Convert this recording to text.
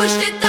pushed it